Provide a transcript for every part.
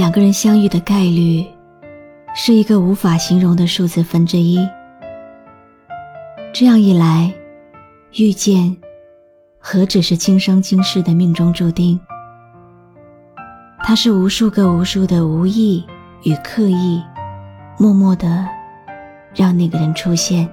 两个人相遇的概率是一个无法形容的数字分之一。这样一来，遇见何止是今生今世的命中注定？它是无数个无数的无意与刻意，默默的让那个人出现，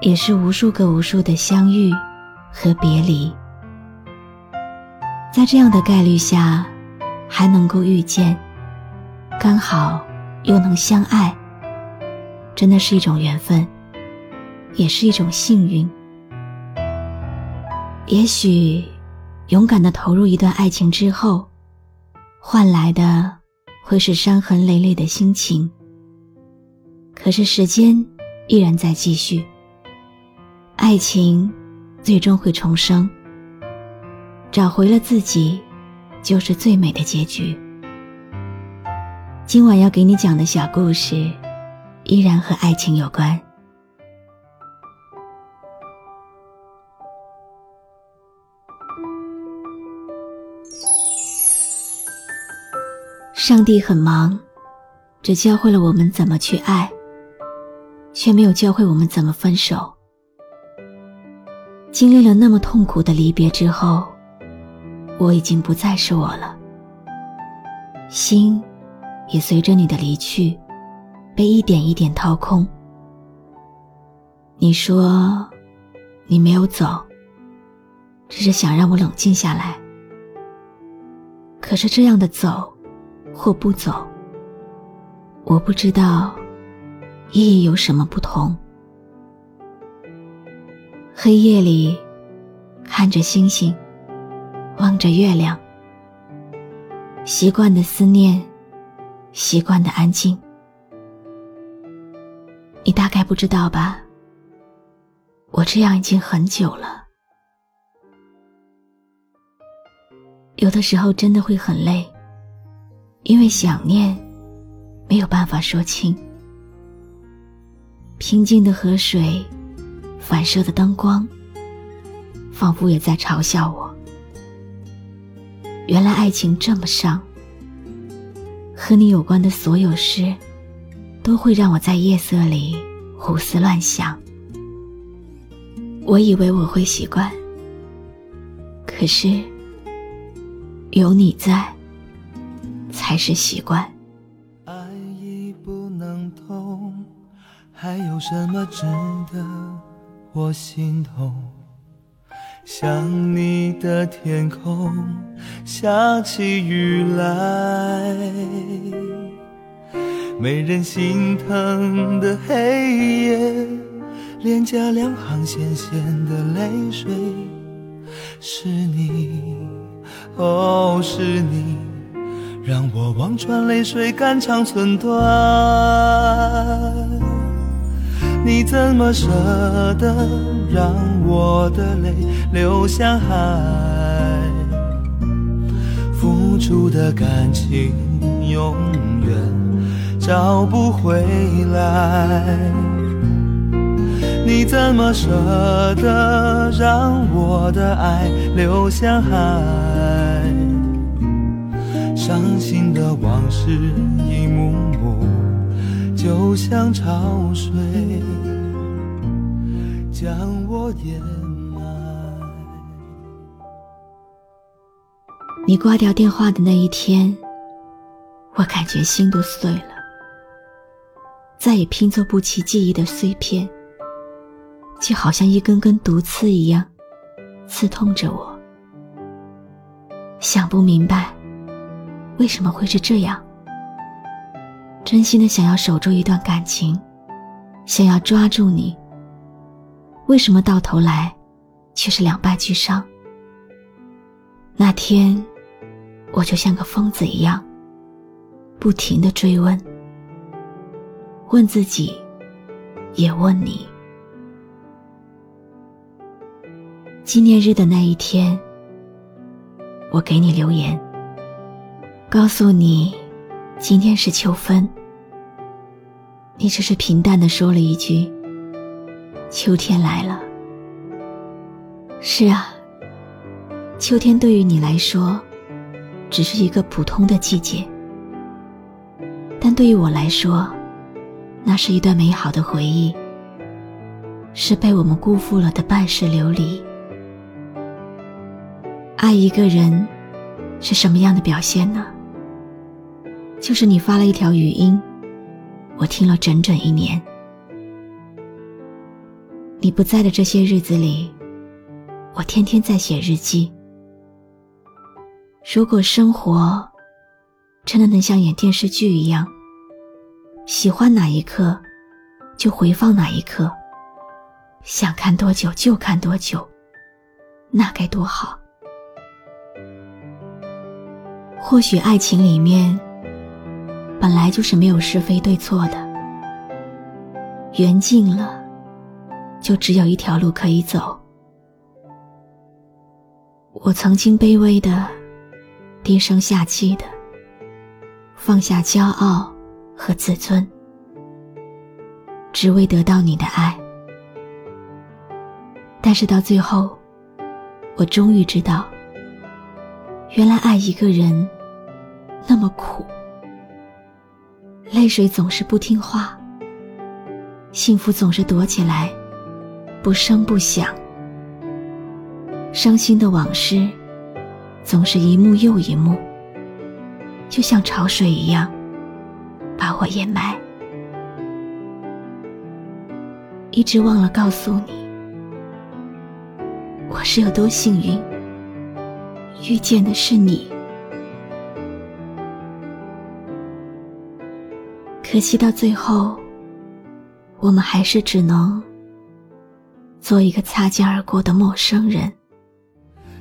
也是无数个无数的相遇和别离。在这样的概率下，还能够遇见，刚好又能相爱，真的是一种缘分，也是一种幸运。也许，勇敢的投入一段爱情之后，换来的会是伤痕累累的心情。可是时间依然在继续，爱情最终会重生。找回了自己，就是最美的结局。今晚要给你讲的小故事，依然和爱情有关。上帝很忙，只教会了我们怎么去爱，却没有教会我们怎么分手。经历了那么痛苦的离别之后。我已经不再是我了，心也随着你的离去，被一点一点掏空。你说你没有走，只是想让我冷静下来。可是这样的走或不走，我不知道意义有什么不同。黑夜里，看着星星。望着月亮，习惯的思念，习惯的安静。你大概不知道吧？我这样已经很久了。有的时候真的会很累，因为想念没有办法说清。平静的河水，反射的灯光，仿佛也在嘲笑我。原来爱情这么伤，和你有关的所有事，都会让我在夜色里胡思乱想。我以为我会习惯，可是有你在，才是习惯。爱已不能痛，还有什么值得我心痛？想你的天空下起雨来，没人心疼的黑夜，脸颊两行咸咸的泪水，是你，哦，是你，让我望穿泪水，肝肠寸断。你怎么舍得让我的泪流向海？付出的感情永远找不回来。你怎么舍得让我的爱流向海？伤心的往事一幕幕。就像潮水将我淹埋。你挂掉电话的那一天，我感觉心都碎了，再也拼凑不起记忆的碎片，就好像一根根毒刺一样，刺痛着我。想不明白，为什么会是这样。真心的想要守住一段感情，想要抓住你，为什么到头来却是两败俱伤？那天，我就像个疯子一样，不停的追问，问自己，也问你。纪念日的那一天，我给你留言，告诉你今天是秋分。你只是平淡的说了一句：“秋天来了。”是啊，秋天对于你来说，只是一个普通的季节，但对于我来说，那是一段美好的回忆，是被我们辜负了的半世流离。爱一个人是什么样的表现呢？就是你发了一条语音，我听了整整一年。你不在的这些日子里，我天天在写日记。如果生活真的能像演电视剧一样，喜欢哪一刻就回放哪一刻，想看多久就看多久，那该多好！或许爱情里面本来就是没有是非对错的，缘尽了，就只有一条路可以走。我曾经卑微的、低声下气的放下骄傲和自尊，只为得到你的爱。但是到最后，我终于知道。原来爱一个人那么苦，泪水总是不听话，幸福总是躲起来，不声不响，伤心的往事总是一幕又一幕，就像潮水一样把我掩埋。一直忘了告诉你，我是有多幸运。遇见的是你，可惜到最后，我们还是只能做一个擦肩而过的陌生人。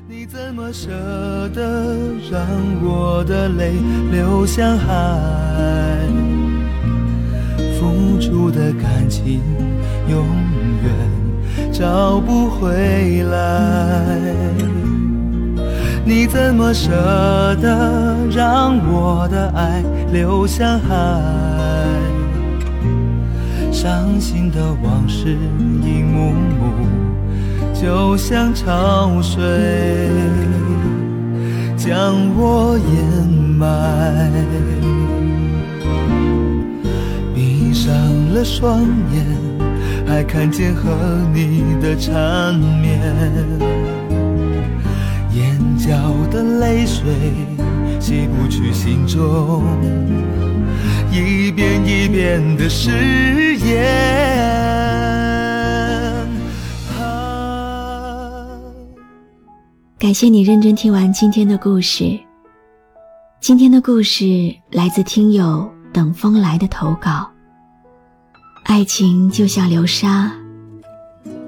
你怎么舍得让我的泪流向海？付出的感情永远找不回来。你怎么舍得让我的爱流向海？伤心的往事一幕幕，就像潮水将我掩埋。闭上了双眼，还看见和你的缠绵。的泪水洗不去心中一遍一遍的誓言。感谢你认真听完今天的故事。今天的故事来自听友等风来的投稿。爱情就像流沙，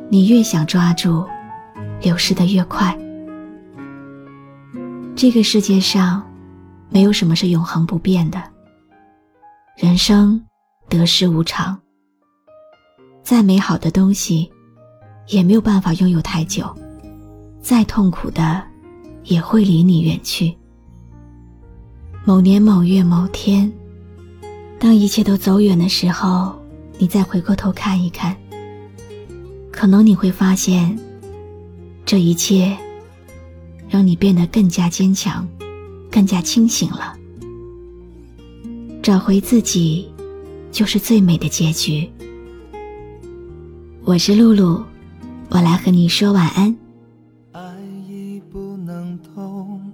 你越想抓住，流失的越快。这个世界上，没有什么是永恒不变的。人生得失无常，再美好的东西，也没有办法拥有太久；再痛苦的，也会离你远去。某年某月某天，当一切都走远的时候，你再回过头看一看，可能你会发现，这一切。让你变得更加坚强，更加清醒了。找回自己，就是最美的结局。我是露露，我来和你说晚安。爱已不能痛，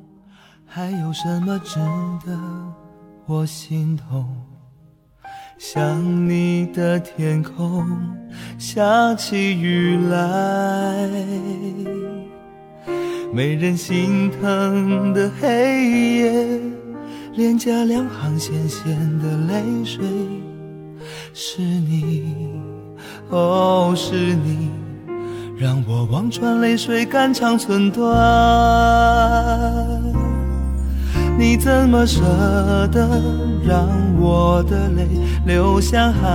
还有什么值得我心痛？想你的天空下起雨来。没人心疼的黑夜，脸颊两行咸咸的泪水，是你，哦，是你，让我望穿泪水肝肠寸断。你怎么舍得让我的泪流向海？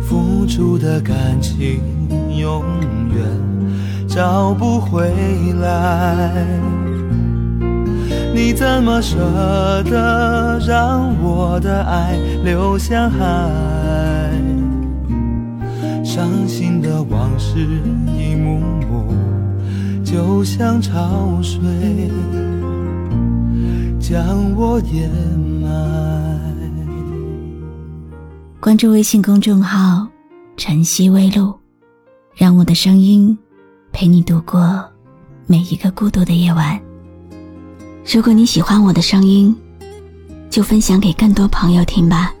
付出的感情永远找不回来。你怎么舍得让我的爱流向海？伤心的往事一幕幕，就像潮水将我淹埋。关注微信公众号“晨曦微露”，让我的声音陪你度过每一个孤独的夜晚。如果你喜欢我的声音，就分享给更多朋友听吧。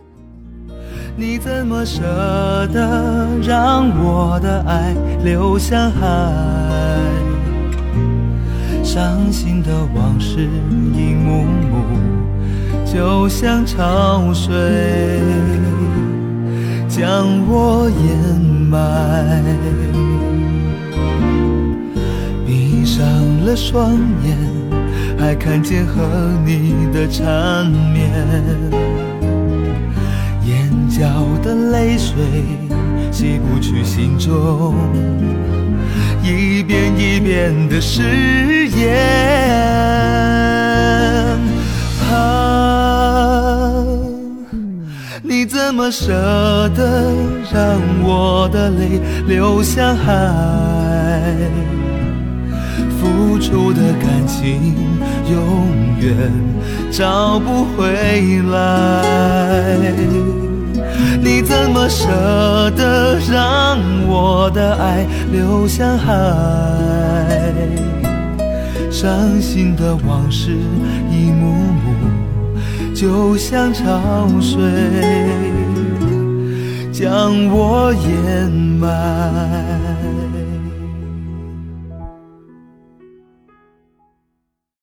你怎么舍得让我的爱流向海？伤心的往事一幕幕，就像潮水将我掩埋。了双眼，还看见和你的缠绵。眼角的泪水洗不去心中一遍一遍的誓言。啊，你怎么舍得让我的泪流向海？付出的感情永远找不回来。你怎么舍得让我的爱流向海？伤心的往事一幕幕，就像潮水将我掩埋。